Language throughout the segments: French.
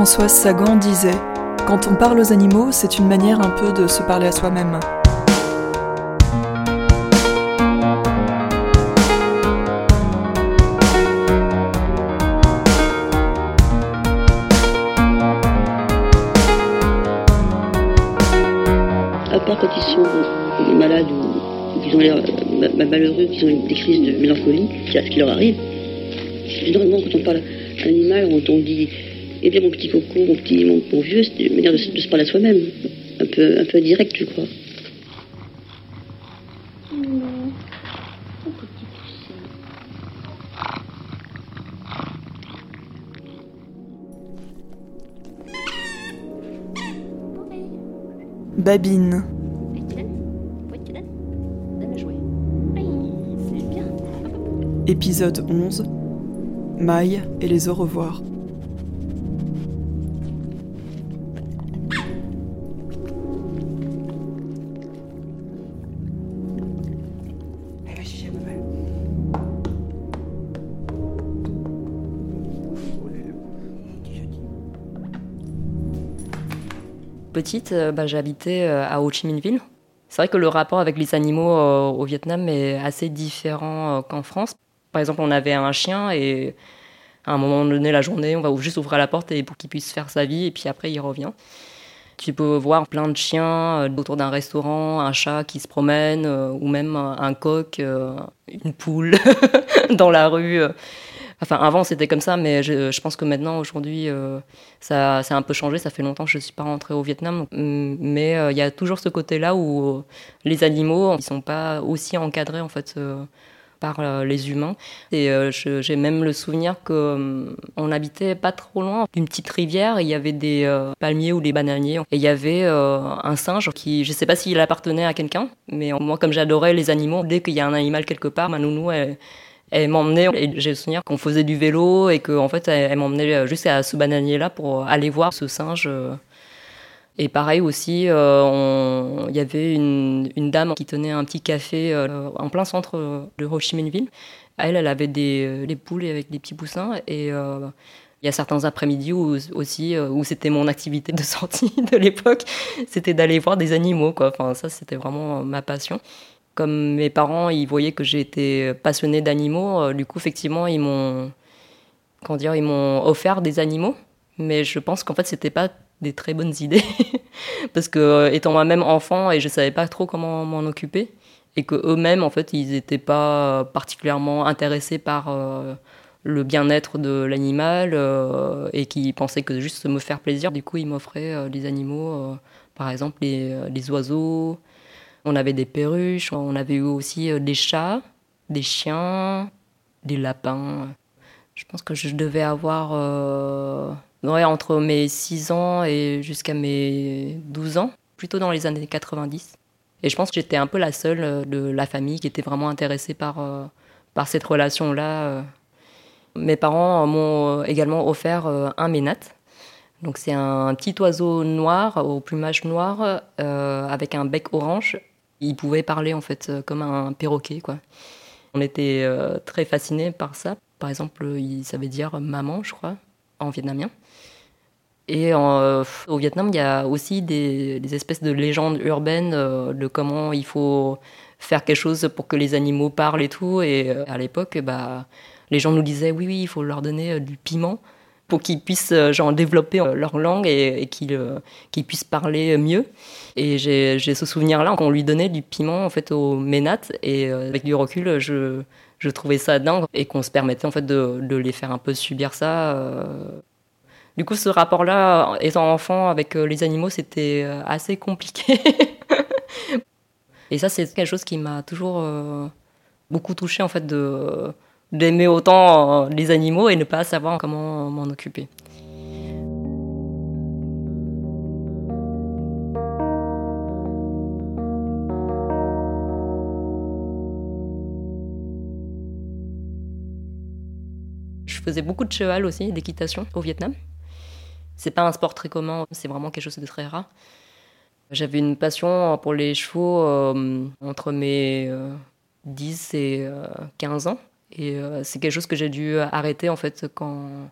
Françoise Sagan disait Quand on parle aux animaux, c'est une manière un peu de se parler à soi-même. À part quand ils sont malades ou ont l'air euh, malheureux, qu'ils ont des crises de mélancolie, c'est à ce qui leur arrive. Généralement, quand on parle animal, on dit Eh bien, mon petit coco, mon petit, mon, mon vieux, c'est une manière de, se- parler à soi-même. Un peu, un direct, je crois. Babine. Épisode 11. Maille et les au revoir. Petite, euh, bah, j'habitais euh, à Ho Chi Minh Ville. C'est vrai que le rapport avec les animaux euh, au Vietnam est assez différent qu'en France. Par exemple, on avait un chien et à un moment donné, la journée, on va juste ouvrir la porte et pour qu'il puisse faire sa vie et puis après, il revient. Tu peux voir plein de chiens autour d'un restaurant, un chat qui se promène ou même un coq, une poule dans la rue. Enfin, avant, c'était comme ça, mais je, pense que maintenant, aujourd'hui, euh, ça, ça a un peu changé. Ça fait longtemps que je ne suis pas rentrée au Vietnam. Mm, Mais euh, il y a toujours ce côté-là où euh, les animaux, ils sont pas aussi encadrés, en fait, par les humains. Et j'ai même le souvenir que euh, on habitait pas trop loin d'une petite rivière. Il y avait des palmiers ou des bananiers. Et il y avait un singe qui, je sais pas s'il appartenait à quelqu'un, mais moi, comme j'adorais les animaux, dès qu'il y a un animal quelque part, ma nounou, elle, elle m'emmenait j'ai le souvenir qu'on faisait du vélo et qu'en fait elle, elle m'emmenait jusqu'à ce bananier là pour aller voir ce singe euh. et pareil aussi euh, il y avait une, dame qui tenait un petit café euh, en plein centre de Ho elle elle avait des, des poules avec des petits poussins et il y a certains après-midi où, aussi où c'était mon activité de sortie de l'époque, c'était d'aller voir des animaux. Enfin ça c'était vraiment ma passion comme mes parents, ils voyaient que j'étais passionnée d'animaux, euh, du coup, effectivement, ils m'ont, comment dire, ils m'ont offert des animaux. Mais je pense qu'en fait, c'était pas des très bonnes idées, parce que euh, étant moi-même enfant et je savais pas trop comment m'en occuper, et que eux-mêmes, en fait, ils n'étaient pas particulièrement intéressés par euh, le bien-être de l'animal et qui pensaient que juste me faire plaisir. Du coup, ils m'offraient des animaux, par exemple les oiseaux. On avait des perruches, on avait eu aussi euh, des chats, des chiens, des lapins. Je pense que je devais avoir euh, ouais, entre mes 6 ans et jusqu'à mes 12 ans, plutôt dans les années 90. Et je pense que j'étais un peu la seule euh, de la famille qui était vraiment intéressée par, par cette relation-là. Mes parents m'ont également offert un ménate. Donc c'est un petit oiseau noir au plumage noir avec un bec orange. Il pouvait parler en fait euh, comme un perroquet quoi. On était euh, très fascinés par ça. Par exemple, il savait dire maman, je crois, en vietnamien. Et euh, au Vietnam, il y a aussi des, espèces de légendes urbaines de comment il faut faire quelque chose pour que les animaux parlent et tout. Et à l'époque, bah, les gens nous disaient oui, oui, il faut leur donner du piment pour qu'ils puissent euh, genre, développer euh, leur langue et, euh, qu'ils puissent parler mieux. Et j'ai ce souvenir-là qu'on lui donnait du piment en fait au ménat et avec du recul, je, trouvais ça dingue et qu'on se permettait en fait de, de les faire un peu subir ça. Du coup, ce rapport-là, étant enfant avec les animaux, c'était assez compliqué. et ça, c'est quelque chose qui m'a toujours beaucoup touché en fait de d'aimer autant euh, les animaux et ne pas savoir comment m'en occuper. Je faisais beaucoup de cheval aussi, d'équitation au Vietnam. C'est pas un sport très commun, c'est vraiment quelque chose de très rare. J'avais une passion pour les chevaux euh, entre mes euh, 10 et euh, 15 ans. Et euh, c'est quelque chose que j'ai dû arrêter en fait quand,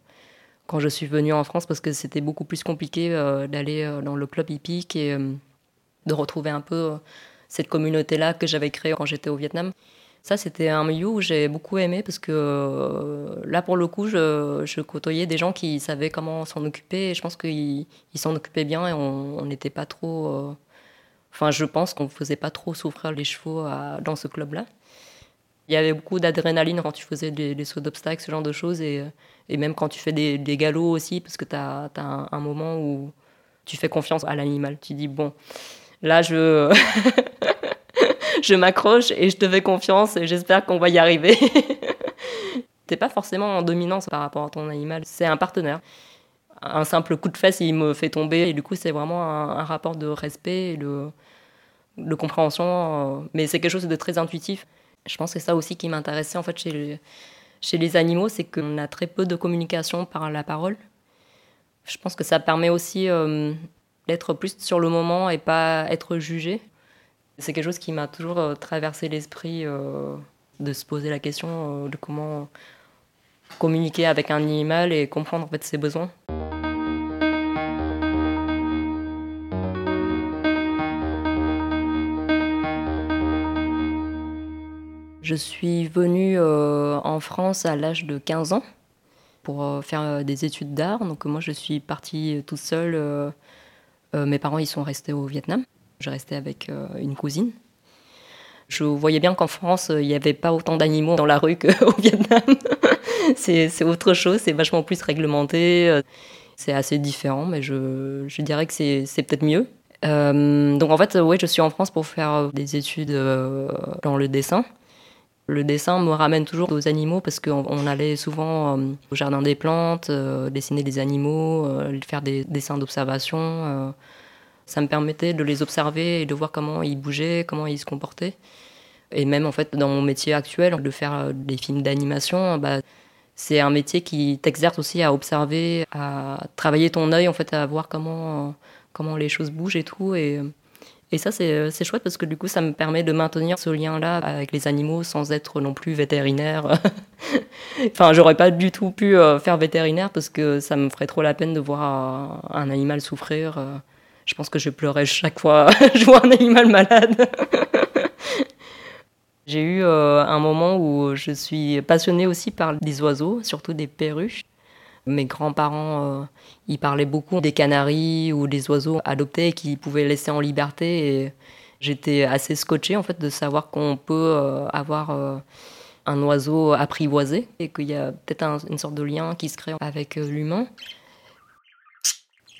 quand je suis venue en France parce que c'était beaucoup plus compliqué d'aller dans le club hippique et de retrouver un peu cette communauté-là que j'avais créée quand j'étais au Vietnam. Ça, c'était un milieu où j'ai beaucoup aimé parce que euh, là, pour le coup, je, côtoyais des gens qui savaient comment s'en occuper et je pense qu'ils s'en occupaient bien et on n'était pas trop. Euh, enfin, je pense qu'on ne faisait pas trop souffrir les chevaux dans ce club-là. Il y avait beaucoup d'adrénaline quand tu faisais des, sauts d'obstacles, ce genre de choses, et, même quand tu fais des, galops aussi, parce que tu as, un, moment où tu fais confiance à l'animal. Tu dis, bon, là, je. je m'accroche et je te fais confiance et j'espère qu'on va y arriver. T'es pas forcément en dominance par rapport à ton animal, c'est un partenaire. Un simple coup de fesse, il me fait tomber et du coup, c'est vraiment un, rapport de respect et de, compréhension, euh, mais c'est quelque chose de très intuitif. Je pense que c'est ça aussi qui m'intéressait en fait chez les, animaux, c'est qu'on a très peu de communication par la parole. Je pense que ça permet aussi euh, d'être plus sur le moment et pas être jugé. C'est quelque chose qui m'a toujours euh, traversé l'esprit euh, de se poser la question de comment communiquer avec un animal et comprendre en fait ses besoins. Je suis venue en France à l'âge de 15 ans pour faire des études d'art. Donc moi je suis partie toute seule. mes parents ils sont restés au Vietnam. Je restais avec euh, une cousine. Je voyais bien qu'en France, il n'y avait pas autant d'animaux dans la rue qu'au Vietnam. c'est autre chose, c'est vachement plus réglementé. Euh, c'est assez différent, mais je, dirais que c'est peut-être mieux. Euh, donc en fait, oui, je suis en France pour faire des études dans le dessin. Le dessin me ramène toujours aux animaux parce qu'on allait souvent au jardin des plantes, dessiner des animaux, faire des dessins d'observation ça me permettait de les observer et de voir comment ils bougeaient, comment ils se comportaient. Et même en fait, dans mon métier actuel, de faire euh, des films d'animation, bah, c'est un métier qui t'exerce aussi à observer, à travailler ton œil, en fait, à voir comment, comment les choses bougent et tout. Et ça, c'est chouette parce que du coup, ça me permet de maintenir ce lien-là avec les animaux sans être non plus vétérinaire. enfin, j'aurais pas du tout pu euh, faire vétérinaire parce que ça me ferait trop la peine de voir un animal souffrir. Euh je pense que je pleurais chaque fois je vois un animal malade. J'ai eu euh, un moment où je suis passionnée aussi par des oiseaux, surtout des perruches. Mes grands-parents, euh, ils parlaient beaucoup des canaris ou des oiseaux adoptés qu'ils pouvaient laisser en liberté. Et j'étais assez scotchée en fait de savoir qu'on peut euh, avoir un oiseau apprivoisé et qu'il y a peut-être une sorte de lien qui se crée avec l'humain.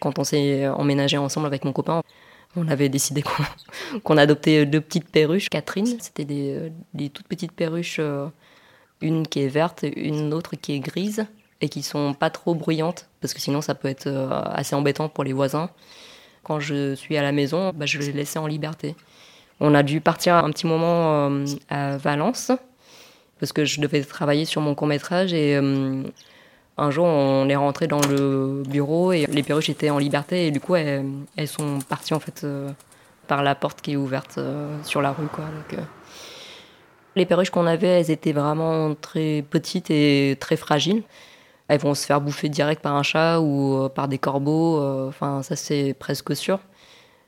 Quand on s'est emménagé ensemble avec mon copain, on avait décidé qu'on adoptait deux petites perruches. Catherine, c'était des, toutes petites perruches, euh, une qui est verte, une autre qui est grise, et qui sont pas trop bruyantes, parce que sinon ça peut être euh, assez embêtant pour les voisins. Quand je suis à la maison, bah, je les laissais en liberté. On a dû partir un petit moment euh, à Valence, parce que je devais travailler sur mon court métrage, et un jour, on est rentré dans le bureau et les perruches étaient en liberté et du coup, elles, sont parties en fait euh, par la porte qui est ouverte euh, sur la rue. Euh, les perruches qu'on avait, elles étaient vraiment très petites et très fragiles. Elles vont se faire bouffer direct par un chat ou par des corbeaux. Enfin, ça c'est presque sûr.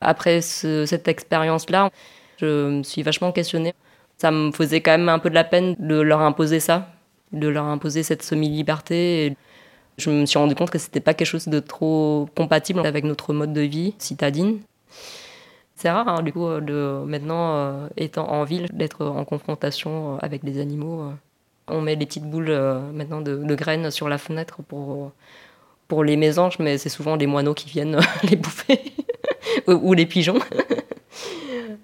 Après cette expérience-là, je me suis vachement questionnée. Ça me faisait quand même un peu de la peine de leur imposer ça de leur imposer cette semi-liberté. Je me suis rendu compte que c'était pas quelque chose de trop compatible avec notre mode de vie citadine. C'est rare, hein, du coup, de maintenant, euh, étant en ville, d'être en confrontation euh, avec des animaux. Euh. On met des petites boules maintenant de, graines sur la fenêtre pour, pour les mésanges, mais c'est souvent les moineaux qui viennent les bouffer, ou les pigeons.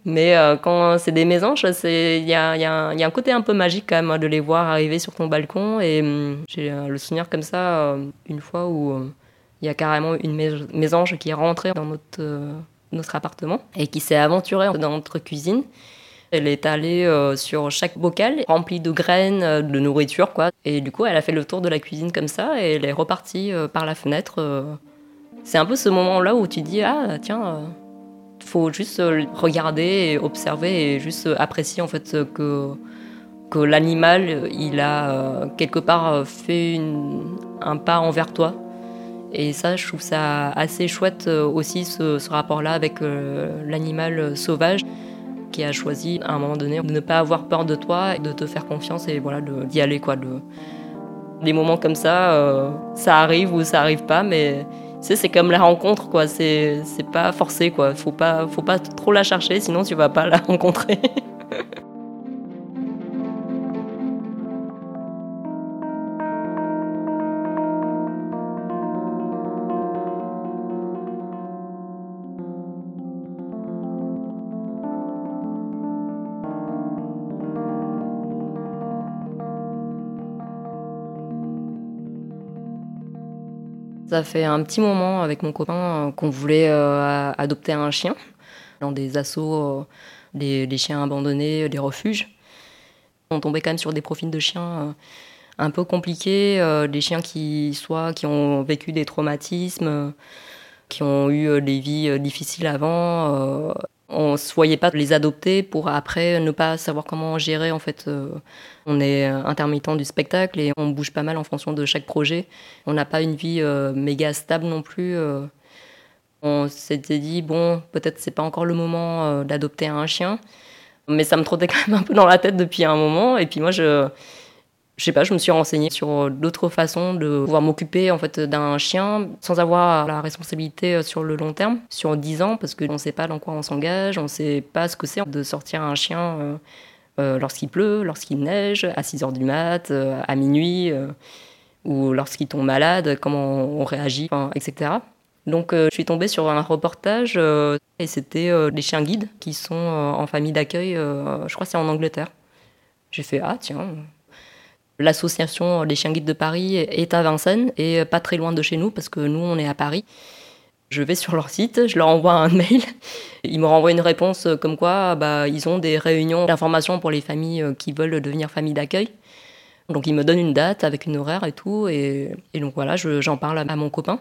Mais euh, quand c'est des mésanges, il y a, un côté un peu magique quand même hein, de les voir arriver sur ton balcon. Et hum, j'ai euh, le souvenir comme ça, euh, une fois où il y a carrément une mésange qui est rentrée dans notre appartement et qui s'est aventurée dans notre cuisine. Elle est allée sur chaque bocal rempli de graines, de nourriture, quoi. Et du coup, elle a fait le tour de la cuisine comme ça et elle est repartie par la fenêtre. C'est un peu ce moment-là où tu dis ah tiens faut juste euh, regarder et observer et juste apprécier en fait que que l'animal il a euh, quelque part fait un pas envers toi Et ça, je trouve ça assez chouette aussi, ce rapport-là avec l'animal sauvage qui a choisi à un moment donné de ne pas avoir peur de toi et de te faire confiance et voilà d'y aller quoi. De... Des moments comme ça, euh, ça arrive ou ça arrive pas, mais c'est comme la rencontre quoi. C'est pas forcé quoi. Faut pas faut pas trop la chercher, sinon tu vas pas la rencontrer. Ça fait un petit moment avec mon copain euh, qu'on voulait euh, adopter un chien dans des assauts, des, euh, chiens abandonnés, des refuges. On tombait quand même sur des profils de chiens un peu compliqués, des chiens qui soit qui ont vécu des traumatismes, qui ont eu des vies difficiles avant, on ne se voyait pas les adopter pour après ne pas savoir comment gérer. En fait, euh, on est intermittent du spectacle et on bouge pas mal en fonction de chaque projet. On n'a pas une vie euh, méga stable non plus. Euh. On s'était dit bon, peut-être c'est pas encore le moment d'adopter un chien, mais ça me trottait quand même un peu dans la tête depuis un moment. Et puis moi, je je sais pas, je me suis renseignée sur d'autres façons de pouvoir m'occuper en fait d'un chien sans avoir la responsabilité euh, sur le long terme, sur 10 ans, parce qu'on ne sait pas dans quoi on s'engage, on ne sait pas ce que c'est de sortir un chien euh, euh, lorsqu'il pleut, lorsqu'il neige, à 6 heures du mat, à minuit, ou lorsqu'il tombe malade, comment on réagit, etc. Donc je suis tombée sur un reportage et c'était des chiens guides qui sont en famille d'accueil, je crois c'est en Angleterre. J'ai fait ah tiens, L'association des chiens guides de Paris est à Vincennes et pas très loin de chez nous parce que nous, on est à Paris. Je vais sur leur site, je leur envoie un mail. Ils me renvoient une réponse comme quoi bah, ils ont des réunions d'information pour les familles qui veulent devenir famille d'accueil. Donc ils me donnent une date avec une horaire et tout. Et, donc voilà, j'en parle à mon copain.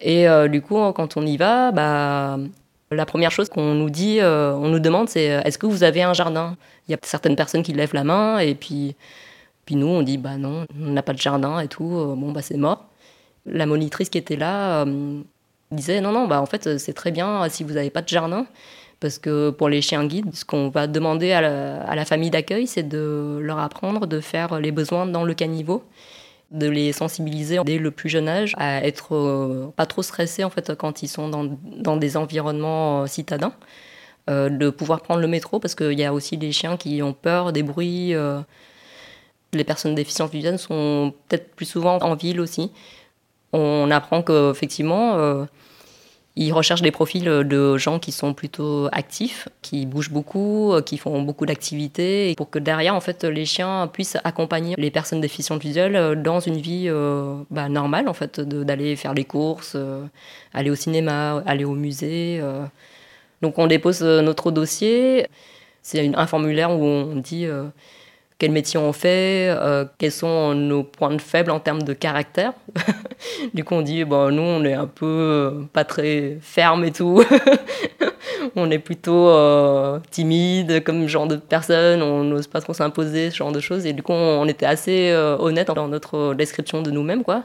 Et euh, du coup, quand on y va, bah, la première chose qu'on nous dit, euh, on nous demande, c'est est-ce que vous avez un jardin? Il y a certaines personnes qui lèvent la main et puis puis nous, on dit, bah non, on n'a pas de jardin et tout, euh, bon, bah c'est mort. La monitrice qui était là euh, disait, non, non, bah en fait, c'est très bien si vous n'avez pas de jardin. Parce que pour les chiens guides, ce qu'on va demander à la, famille d'accueil, c'est de leur apprendre de faire les besoins dans le caniveau, de les sensibiliser dès le plus jeune âge à être euh, pas trop stressés en fait quand ils sont dans, dans des environnements citadins, de pouvoir prendre le métro parce qu'il y a aussi des chiens qui ont peur des bruits. Les personnes déficientes visuelles sont peut-être plus souvent en ville aussi. On apprend qu'effectivement, euh, ils recherchent des profils de gens qui sont plutôt actifs, qui bougent beaucoup, euh, qui font beaucoup d'activités, pour que derrière, en fait, les chiens puissent accompagner les personnes déficientes visuelles euh, dans une vie bah, normale, en fait, d'aller faire les courses, aller au cinéma, aller au musée. Donc on dépose notre dossier. C'est un formulaire où on dit quel métier on fait, euh, quels sont nos points de faible en termes de caractère. du coup, on dit, bon, nous, on est un peu euh, pas très ferme et tout. on est plutôt euh, timide comme genre de personne, on n'ose pas trop s'imposer, ce genre de choses. Et du coup, on, était assez honnête dans notre description de nous-mêmes, quoi.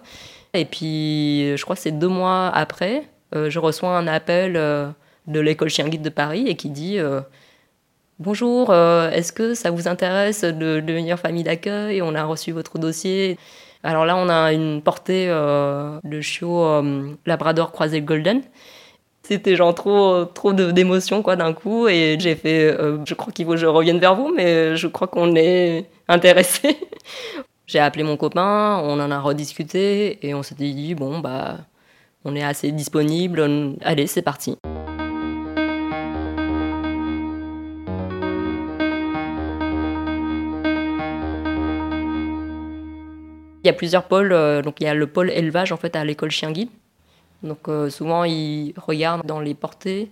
Et puis, je crois que c'est deux mois après, je reçois un appel de l'école chien guide de Paris et qui dit Bonjour, euh, est-ce que ça vous intéresse de devenir famille d'accueil? On a reçu votre dossier. Alors là, on a une portée euh, de chiot euh, Labrador croisé Golden. C'était genre trop, trop d'émotions quoi d'un coup et j'ai fait, je crois qu'il faut que je revienne vers vous, mais je crois qu'on est intéressé. j'ai appelé mon copain, on en a rediscuté et on s'était dit bon bah on est assez disponible, allez c'est parti. Il y a plusieurs pôles. Euh, donc il y a le pôle élevage en fait à l'école chien guide. Donc euh, souvent ils regardent dans les portées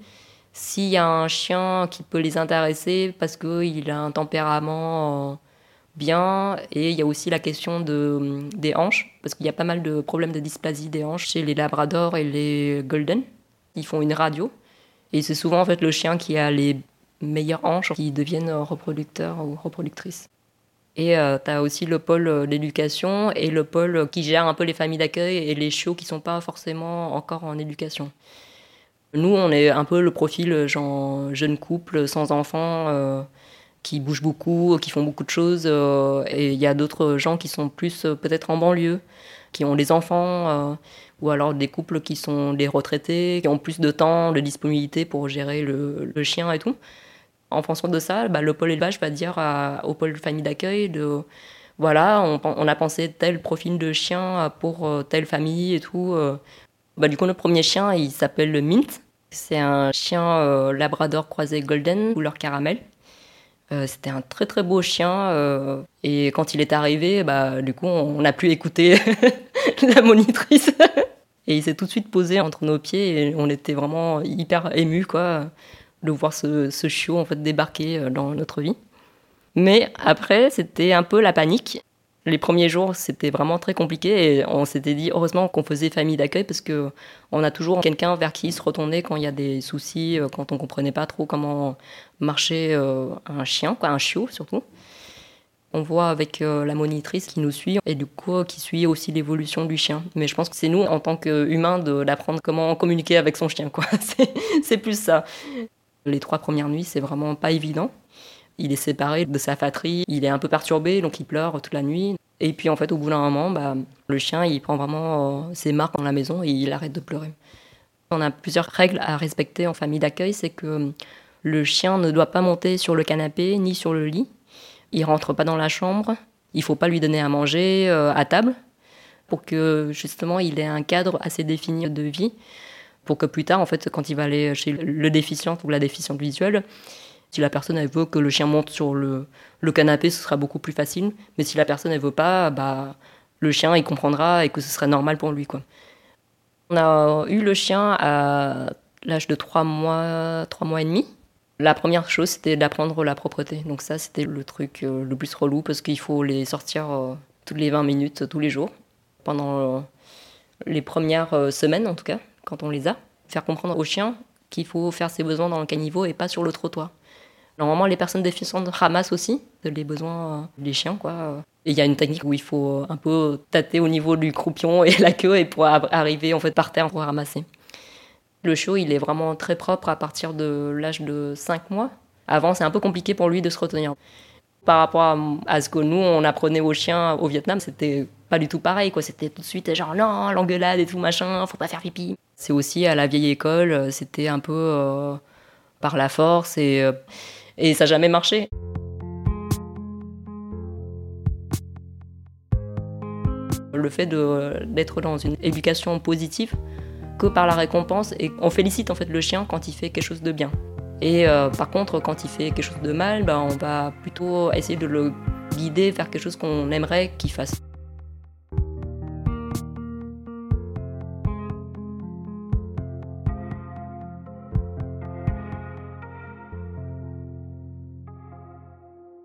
s'il y a un chien qui peut les intéresser parce qu'il a un tempérament euh, bien. Et il y a aussi la question de, des hanches parce qu'il y a pas mal de problèmes de dysplasie des hanches chez les labradors et les golden. Ils font une radio et c'est souvent en fait le chien qui a les meilleures hanches qui deviennent reproducteurs ou reproductrices. Et euh, tu as aussi le pôle d'éducation et le pôle qui gère un peu les familles d'accueil et les chiots qui sont pas forcément encore en éducation. Nous, on est un peu le profil genre jeune couple sans enfants qui bougent beaucoup, qui font beaucoup de choses. et il y a d'autres gens qui sont plus peut-être en banlieue, qui ont des enfants ou alors des couples qui sont des retraités, qui ont plus de temps, de disponibilité pour gérer le, chien et tout. En fonction de ça, bah, le pôle élevage va dire au pôle famille d'accueil de voilà, on, a pensé tel profil de chien pour euh, telle famille et tout. Euh. Bah, du coup, notre premier chien, il s'appelle le Mint. C'est un chien euh, labrador croisé golden, couleur caramel. C'était un très très beau chien. et quand il est arrivé, bah, du coup, on n'a plus écouté la monitrice. Et il s'est tout de suite posé entre nos pieds et on était vraiment hyper émus quoi, de voir ce, chiot en fait, débarquer euh, dans notre vie. Mais après, c'était un peu la panique. Les premiers jours, c'était vraiment très compliqué et on s'était dit heureusement qu'on faisait famille d'accueil parce que on a toujours quelqu'un vers qui se retourner quand il y a des soucis, euh, quand on comprenait pas trop comment marcher euh, un chien, quoi, un chiot surtout. On voit avec la monitrice qui nous suit et du coup qui suit aussi l'évolution du chien. Mais je pense que c'est nous en tant qu'humains d'apprendre comment communiquer avec son chien. Quoi. c'est plus ça. Les trois premières nuits, c'est vraiment pas évident. Il est séparé de sa fatrie, il est un peu perturbé, donc il pleure toute la nuit. Et puis en fait, au bout d'un moment, bah, le chien, il prend vraiment euh, ses marques dans la maison et il arrête de pleurer. On a plusieurs règles à respecter en famille d'accueil, c'est que le chien ne doit pas monter sur le canapé ni sur le lit il rentre pas dans la chambre, il faut pas lui donner à manger euh, à table pour que justement il ait un cadre assez défini de vie pour que plus tard en fait quand il va aller chez le déficient ou la déficiente visuelle si la personne veut que le chien monte sur le, canapé ce sera beaucoup plus facile mais si la personne elle veut pas bah le chien il comprendra et que ce sera normal pour lui. On a eu le chien à l'âge de 3 mois, 3 mois et demi. La première chose, c'était d'apprendre la propreté. Donc ça, c'était le truc euh, le plus relou parce qu'il faut les sortir euh, toutes les 20 minutes, tous les jours, pendant euh, les premières semaines en tout cas, quand on les a. Faire comprendre aux chiens qu'il faut faire ses besoins dans le caniveau et pas sur le trottoir. Normalement, les personnes déficientes ramassent aussi les besoins des chiens. Quoi. Il y a une technique où il faut un peu tâter au niveau du croupion et la queue et pour arriver en fait par terre pour ramasser. Le chiot, il est vraiment très propre à partir de l'âge de 5 mois. Avant, c'est un peu compliqué pour lui de se retenir. Par rapport à, ce que nous, on apprenait aux chiens au Vietnam, c'était pas du tout pareil. C'était tout de suite genre non, l'engueulade et tout machin, faut pas faire pipi. C'est aussi à la vieille école, c'était un peu euh, par la force et, euh, ça n'a jamais marché. Le fait d'être dans une éducation positive, que par la récompense et on félicite en fait le chien quand il fait quelque chose de bien. Et euh, par contre, quand il fait quelque chose de mal, ben, on va plutôt essayer de le guider vers quelque chose qu'on aimerait qu'il fasse.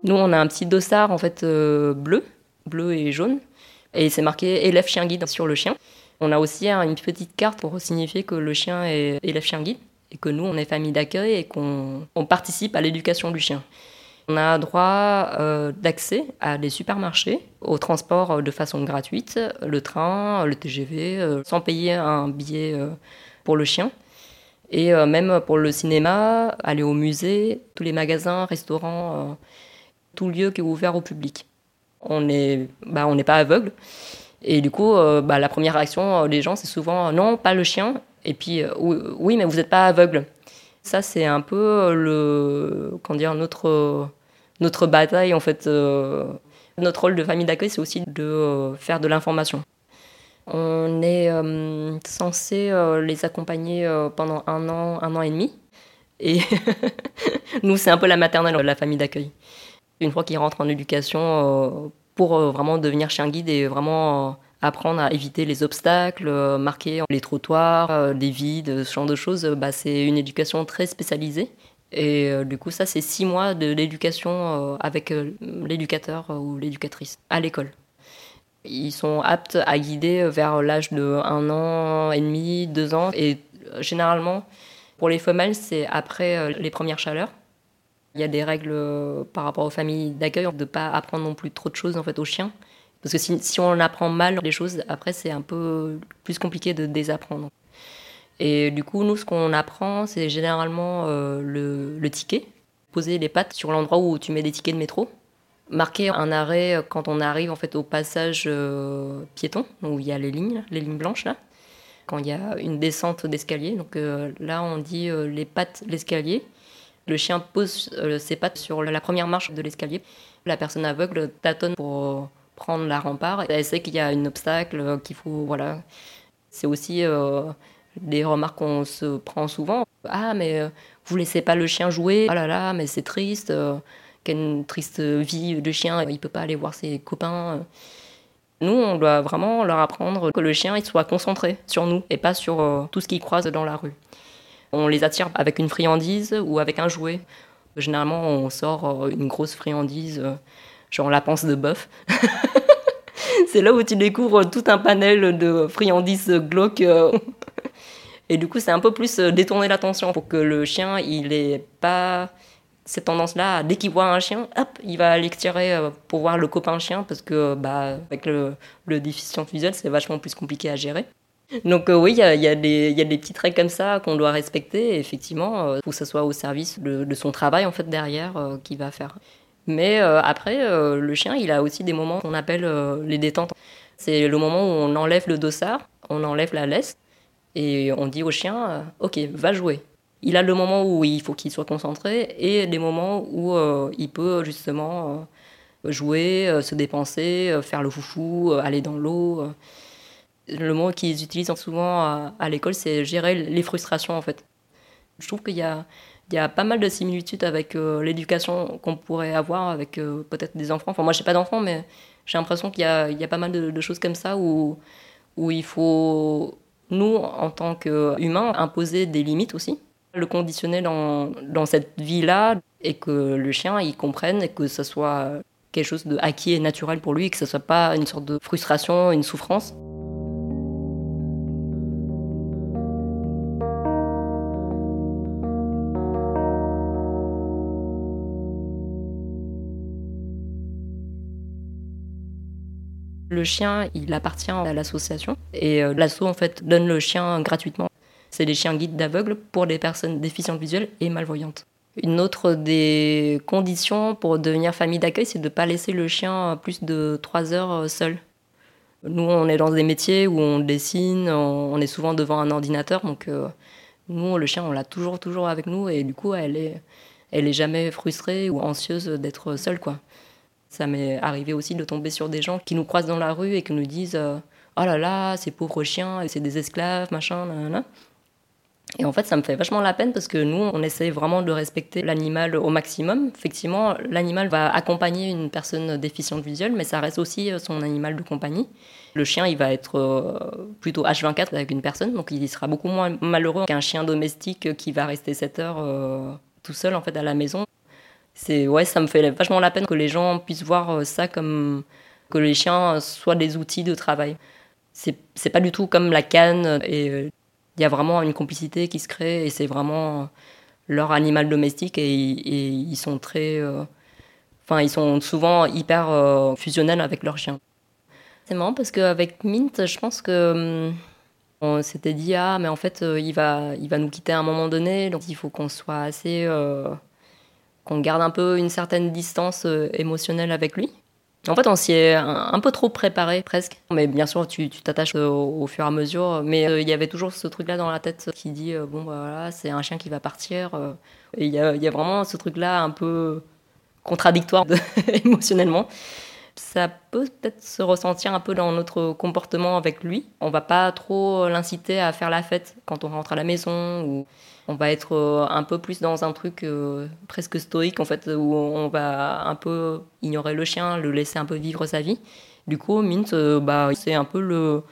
Nous, on a un petit dossard en fait euh, bleu, bleu et jaune, et c'est marqué élève chien guide sur le chien. On a aussi une petite carte pour signifier que le chien est élève chien guide et que nous, on est famille d'accueil et qu'on participe à l'éducation du chien. On a droit euh, d'accès à des supermarchés, au transport euh, de façon gratuite, le train, le TGV, sans payer un billet pour le chien. Et même pour le cinéma, aller au musée, tous les magasins, restaurants, tout lieu qui est ouvert au public. On n'est bah, pas aveugle. Et du coup, euh, bah, la première réaction euh, des gens, c'est souvent non, pas le chien. Et puis, euh, oui, mais vous n'êtes pas aveugle. Ça, c'est un peu le, comment dire, notre, notre bataille, en fait. notre rôle de famille d'accueil, c'est aussi de faire de l'information. On est censé les accompagner pendant un an, un an et demi. Et nous, c'est un peu la maternelle de la famille d'accueil. Une fois qu'ils rentrent en éducation, pour euh, vraiment devenir chien guide et vraiment euh, apprendre à éviter les obstacles, euh, marquer les trottoirs, des vides, ce genre de choses, bah, c'est une éducation très spécialisée. Et du coup, ça, c'est six mois de l'éducation avec l'éducateur ou l'éducatrice à l'école. Ils sont aptes à guider vers l'âge de un an et demi, deux ans. Et généralement, pour les femelles, c'est après les premières chaleurs. Il y a des règles euh, par rapport aux familles d'accueil de ne pas apprendre non plus trop de choses en fait aux chiens. Parce que si, on apprend mal les choses, après c'est un peu plus compliqué de désapprendre. Et du coup, nous, ce qu'on apprend, c'est généralement euh, le, ticket. Poser les pattes sur l'endroit où tu mets des tickets de métro. Marquer un arrêt quand on arrive en fait au passage euh, piéton, où il y a les lignes, les lignes blanches là. Quand il y a une descente d'escalier, donc euh, là on dit euh, les pattes l'escalier. Le chien pose ses pattes sur la première marche de l'escalier. La personne aveugle tâtonne pour prendre la rempart. Elle sait qu'il y a un obstacle, qu'il faut voilà. C'est aussi des remarques qu'on se prend souvent. Ah, mais euh, vous laissez pas le chien jouer? Ah là là, mais c'est triste. Euh, quelle triste vie de chien. Il peut pas aller voir ses copains. Nous, on doit vraiment leur apprendre que le chien il soit concentré sur nous et pas sur euh, tout ce qu'il croise dans la rue. On les attire avec une friandise ou avec un jouet. Généralement, on sort une grosse friandise, genre la panse de bœuf. c'est là où tu découvres tout un panel de friandises glauques. Et du coup, c'est un peu plus euh, détourner l'attention pour que le chien, il ait pas cette tendance-là, dès qu'il voit un chien, hop, il va aller tirer euh, pour voir le copain chien parce que bah, avec le, le déficient visuel, c'est vachement plus compliqué à gérer. Donc euh, oui, il y a, des petites règles comme ça qu'on doit respecter. Effectivement, il faut que ce soit au service de, son travail en fait derrière euh, qu'il va faire. Mais après, le chien, il a aussi des moments qu'on appelle les détentes. C'est le moment où on enlève le dossard, on enlève la laisse et on dit au chien, euh, ok, va jouer. Il a le moment où il faut qu'il soit concentré et des moments où euh, il peut justement euh, jouer, se dépenser, faire le foufou, aller dans l'eau. Le mot qu'ils utilisent souvent à, l'école, c'est gérer les frustrations en fait. Je trouve qu'il y a, pas mal de similitudes avec l'éducation qu'on pourrait avoir avec peut-être des enfants. Enfin, moi, je n'ai pas d'enfants, mais j'ai l'impression qu'il y a, pas mal de, choses comme ça où, il faut nous, en tant qu'humains, imposer des limites aussi, le conditionner dans, cette vie-là et que le chien il comprenne et que ce soit quelque chose de acquis et naturel pour lui et que ce soit pas une sorte de frustration, une souffrance. Le chien, il appartient à l'association et euh, l'asso en fait donne le chien gratuitement. C'est des chiens guides d'aveugles pour les personnes déficientes visuelles et malvoyantes. Une autre des conditions pour devenir famille d'accueil, c'est de ne pas laisser le chien plus de trois heures seul. Nous, on est dans des métiers où on dessine, on est souvent devant un ordinateur, donc euh, nous, le chien, on l'a toujours, toujours avec nous, et du coup, elle est, elle est jamais frustrée ou anxieuse d'être seule, quoi. Ça m'est arrivé aussi de tomber sur des gens qui nous croisent dans la rue et qui nous disent euh, Oh là là, ces pauvres chiens, c'est des esclaves, machin, nanana. Et en fait, ça me fait vachement la peine parce que nous, on essaie vraiment de respecter l'animal au maximum. Effectivement, l'animal va accompagner une personne déficiente visuelle, mais ça reste aussi euh, son animal de compagnie. Le chien, il va être euh, plutôt H24 avec une personne, donc il sera beaucoup moins malheureux qu'un chien domestique qui va rester 7 heures tout seul en fait à la maison c'est ouais, ça me fait vachement la peine que les gens puissent voir euh, ça comme que les chiens soient des outils de travail. C'est pas du tout comme la canne et euh, il y a vraiment une complicité qui se crée et c'est vraiment leur animal domestique et, ils sont très euh, enfin ils sont souvent hyper fusionnels avec leurs chiens. C'est marrant parce qu'avec Mint, je pense que hum, on s'était dit ah mais en fait il va il va nous quitter à un moment donné donc il faut qu'on soit assez qu'on garde un peu une certaine distance euh, émotionnelle avec lui. En fait, on s'y est un, peu trop préparé presque. Mais bien sûr, tu t'attaches au, fur et à mesure. Mais euh, il y avait toujours ce truc-là dans la tête qui dit euh, bon, bah, voilà, c'est un chien qui va partir. il y a, vraiment ce truc-là un peu contradictoire émotionnellement. Ça peut peut-être se ressentir un peu dans notre comportement avec lui. On va pas trop l'inciter à faire la fête quand on rentre à la maison ou on va être euh, un peu plus dans un truc euh, presque stoïque en fait où on va un peu ignorer le chien, le laisser un peu vivre sa vie. Du coup, Mint, euh, bah, c'est un peu le,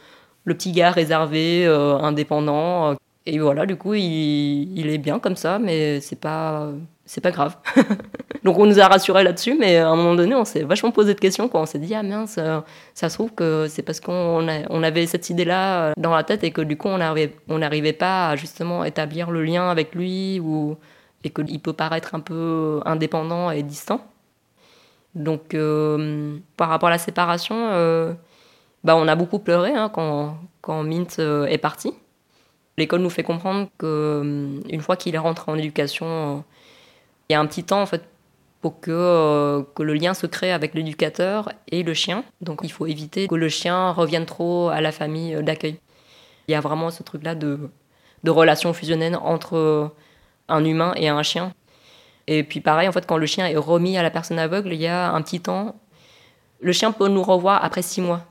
le, petit gars réservé, indépendant. et voilà, du coup, il, il, est bien comme ça, mais c'est pas c'est pas grave. Donc on nous a rassurés là-dessus, mais à un moment donné, on s'est vachement posé de questions. Quand on s'est dit, ah mince, ça, se trouve que c'est parce qu'on on avait cette idée-là dans la tête et que du coup, on n'arrivait on pas à justement établir le lien avec lui ou et qu'il peut paraître un peu indépendant et distant. Donc, euh, par rapport à la séparation, euh, bah, on a beaucoup pleuré hein, quand, quand, Mint euh, est parti. L'école nous fait comprendre qu'une fois qu'il est rentré en éducation, il y a un petit temps en fait pour que, que le lien se crée avec l'éducateur et le chien. Donc, il faut éviter que le chien revienne trop à la famille d'accueil. Il y a vraiment ce truc-là de, de relation fusionnelle entre un humain et un chien. Et puis pareil, en fait, quand le chien est remis à la personne aveugle, il y a un petit temps. Le chien peut nous revoir après six mois.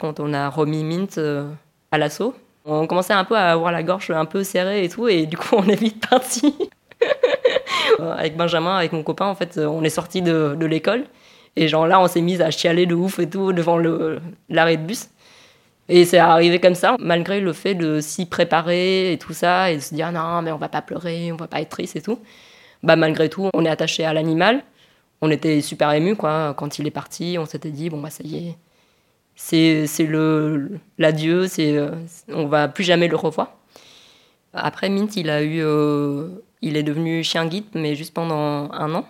Quand on a remis Mint euh, à l'assaut, on commençait un peu à avoir la gorge un peu serrée et tout, et du coup, on est vite parti. Avec Benjamin, avec mon copain, en fait, on est sorti de, de l'école. Et genre là, on s'est mis à chialer de ouf et tout devant l'arrêt de bus. Et c'est arrivé comme ça, malgré le fait de s'y préparer et tout ça, et de se dire non, mais on va pas pleurer, on va pas être triste et tout bah, malgré tout, on est attaché à l'animal. On était super ému quoi. Quand il est parti, on s'était dit, bon, bah, ça y est, c'est, c'est le, l'adieu, c'est, euh, on va plus jamais le revoir. Après, Mint, il, a eu, euh, il est devenu chien guide, mais juste pendant un an.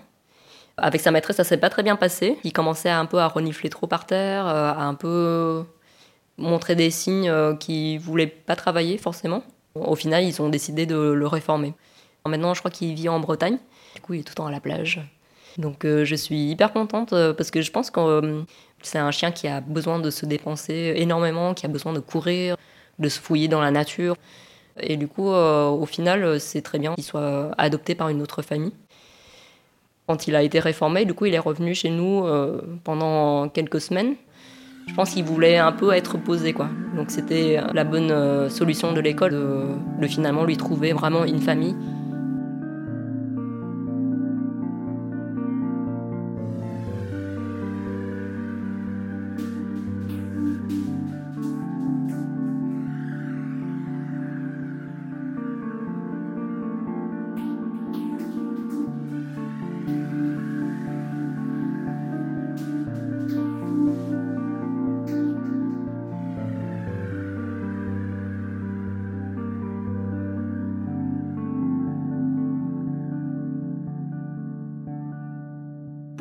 Avec sa maîtresse, ça s'est pas très bien passé. Il commençait un peu à renifler trop par terre, euh, à un peu montrer des signes qu'il voulait pas travailler forcément. Au final, ils ont décidé de le réformer. Maintenant, je crois qu'il vit en Bretagne. Du coup, il est tout le temps à la plage. Donc, euh, je suis hyper contente euh, parce que je pense que euh, c'est un chien qui a besoin de se dépenser énormément, qui a besoin de courir, de se fouiller dans la nature. Et du coup, au final, c'est très bien qu'il soit adopté par une autre famille. Quand il a été réformé, du coup, il est revenu chez nous pendant quelques semaines. Je pense qu'il voulait un peu être posé, quoi. Donc c'était la bonne solution de l'école de finalement lui trouver vraiment une famille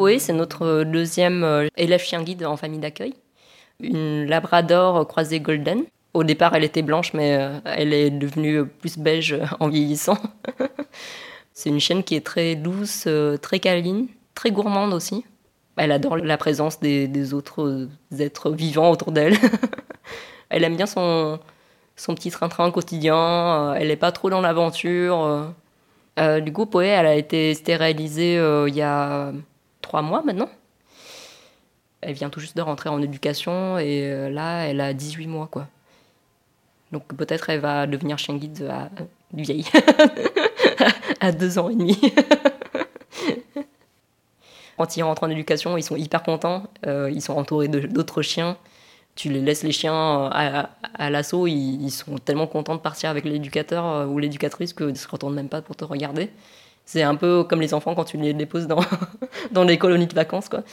Poé, c'est notre deuxième euh, élève chien guide en famille d'accueil. Une labrador croisée golden. Au départ, elle était blanche, mais euh, elle est devenue plus beige en vieillissant. c'est une chienne qui est très douce, euh, très câline, très gourmande aussi. Elle adore la présence des, autres êtres vivants autour d'elle. elle aime bien son, son petit train-train quotidien. Elle n'est pas trop dans l'aventure. du coup, Poé, elle a été stérilisée il y a trois mois maintenant. Elle vient tout juste de rentrer en éducation et euh, là, elle a 18 mois, quoi. Donc peut-être elle va devenir chien guide à vieille, à deux ans et demi. Quand ils rentrent en éducation, ils sont hyper contents. Euh, ils sont entourés d'autres chiens. Tu les laisses les chiens à, à l'assaut, ils, sont tellement contents de partir avec l'éducateur euh, ou l'éducatrice qu'ils ne se retournent même pas pour te regarder. C'est un peu comme les enfants quand tu les déposes dans, dans les colonies de vacances, quoi.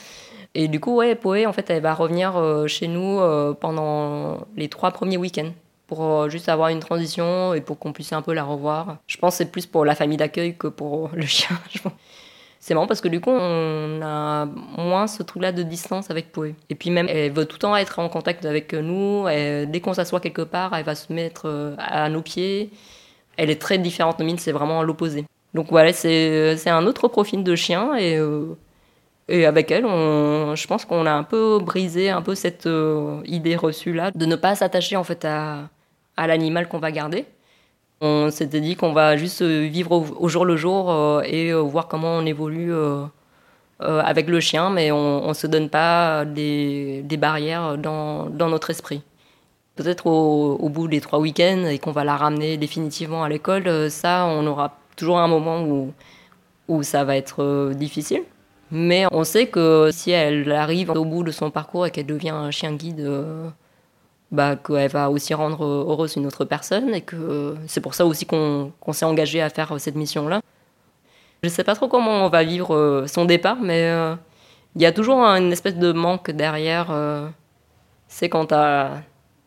Et du coup, ouais, Poé, en fait, elle va revenir euh, chez nous euh, pendant les trois premiers week-ends pour euh, juste avoir une transition et pour qu'on puisse un peu la revoir. Je pense que c'est plus pour la famille d'accueil que pour le chien. C'est marrant parce que du coup, on a moins ce truc-là de distance avec Poé. Et puis même, elle veut tout le temps être en contact avec nous. dès qu'on s'assoit quelque part, elle va se mettre à nos pieds. Elle est très différente de Mine, c'est vraiment l'opposé. Donc voilà, c'est un autre profil de chien et, euh, et avec elle, on, je pense qu'on a un peu brisé un peu cette euh, idée reçue là de ne pas s'attacher en fait à, l'animal qu'on va garder. On s'était dit qu'on va juste vivre au, jour le jour euh, et voir comment on évolue avec le chien, mais on ne se donne pas des, barrières dans, dans, notre esprit. Peut-être au, au, bout des trois week-ends et qu'on va la ramener définitivement à l'école, ça, on aura toujours un moment où, où ça va être euh, difficile. Mais on sait que si elle arrive au bout de son parcours et qu'elle devient un chien guide, euh, bah, qu'elle va aussi rendre heureuse une autre personne et que c'est pour ça aussi qu'on s'est engagé à faire cette mission-là. Je ne sais pas trop comment on va vivre euh, son départ, mais il y a toujours une espèce de manque derrière. c'est quand tu as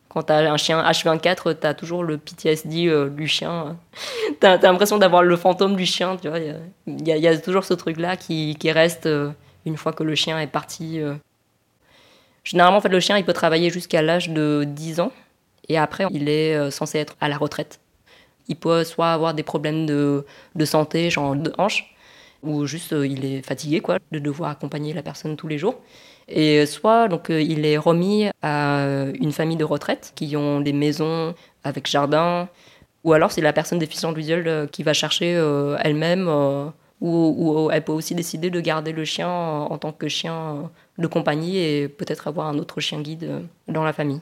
Quand tu as un chien H24, tu as toujours le PTSD du chien. tu as, l'impression d'avoir le fantôme du chien. Il y, a toujours ce truc-là qui, reste une fois que le chien est parti. Généralement, en fait, le chien, il peut travailler jusqu'à l'âge de 10 ans. Et après, il est censé être à la retraite. Il peut soit avoir des problèmes de, de santé, genre de hanche, ou juste euh, il est fatigué quoi, de devoir accompagner la personne tous les jours. Et soit donc euh, il est remis à une famille de retraite qui ont des maisons avec jardin, ou alors c'est la personne déficiente visuelle euh, qui va chercher elle-même, ou, elle peut aussi décider de garder le chien en tant que chien de compagnie et peut-être avoir un autre chien guide dans la famille.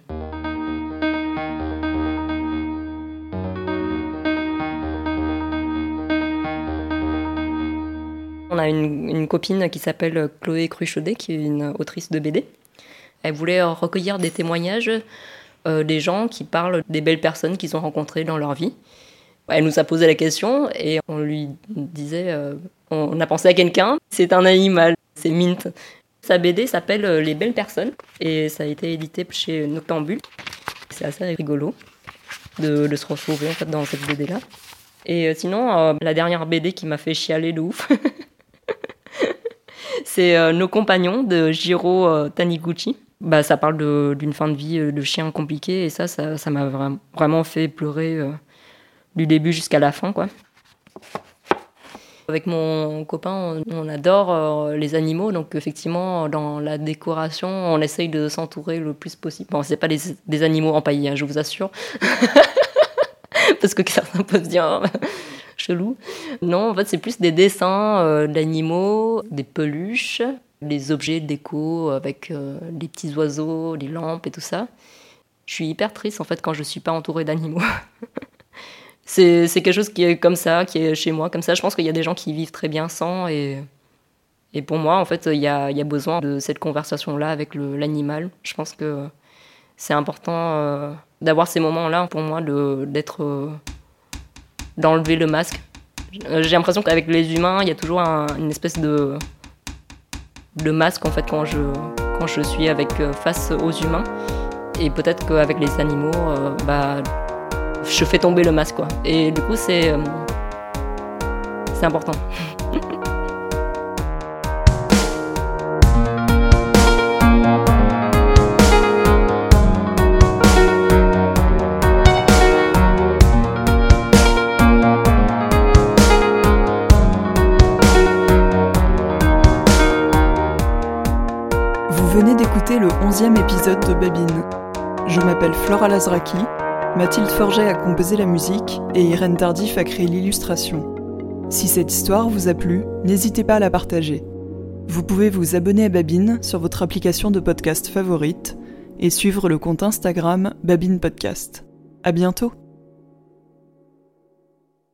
On a une, copine qui s'appelle Chloé Cruchaudet, qui est une autrice de BD. Elle voulait recueillir des témoignages euh, des gens qui parlent des belles personnes qu'ils ont rencontrées dans leur vie. Elle nous a posé la question et on lui disait euh, on a pensé à quelqu'un, c'est un animal, c'est Mint. Sa BD s'appelle euh, Les belles personnes et ça a été édité chez Noctambule. C'est assez rigolo de, se retrouver en fait, dans cette BD-là. Et sinon, la dernière BD qui m'a fait chialer de ouf, c'est euh, Nos compagnons de Jiro euh, Taniguchi. Bah, ça parle d'une fin de vie euh, de chien compliqué et ça, ça m'a vraiment fait pleurer du début jusqu'à la fin. quoi. Avec mon copain, on, adore les animaux, donc effectivement, dans la décoration, on essaye de s'entourer le plus possible. Bon, c'est pas des, animaux empaillés, hein, je vous assure. Parce que certains peuvent se dire, Non, en fait, c'est plus des dessins euh, d'animaux, des peluches, des objets déco avec euh, des petits oiseaux, des lampes et tout ça. Je suis hyper triste en fait quand je suis pas entourée d'animaux. c'est quelque chose qui est comme ça, qui est chez moi comme ça. Je pense qu'il y a des gens qui vivent très bien sans et, pour moi, en fait, il y a, besoin de cette conversation-là avec l'animal. Je pense que c'est important euh, d'avoir ces moments-là pour moi, d'être d'enlever le masque. Euh, j'ai l'impression qu'avec les humains, il y a toujours une espèce de, de masque en fait quand je, quand je suis avec, euh, face aux humains. Et peut-être qu'avec les animaux, euh, bah, je fais tomber le masque. Quoi. Et du coup, c'est, c'est important. le 11e épisode de Babine. Je m'appelle Flora Lazraki, Mathilde Forget a composé la musique et Irène Tardif a créé l'illustration. Si cette histoire vous a plu, n'hésitez pas à la partager. Vous pouvez vous abonner à Babine sur votre application de podcast favorite et suivre le compte Instagram Babine Podcast. À bientôt!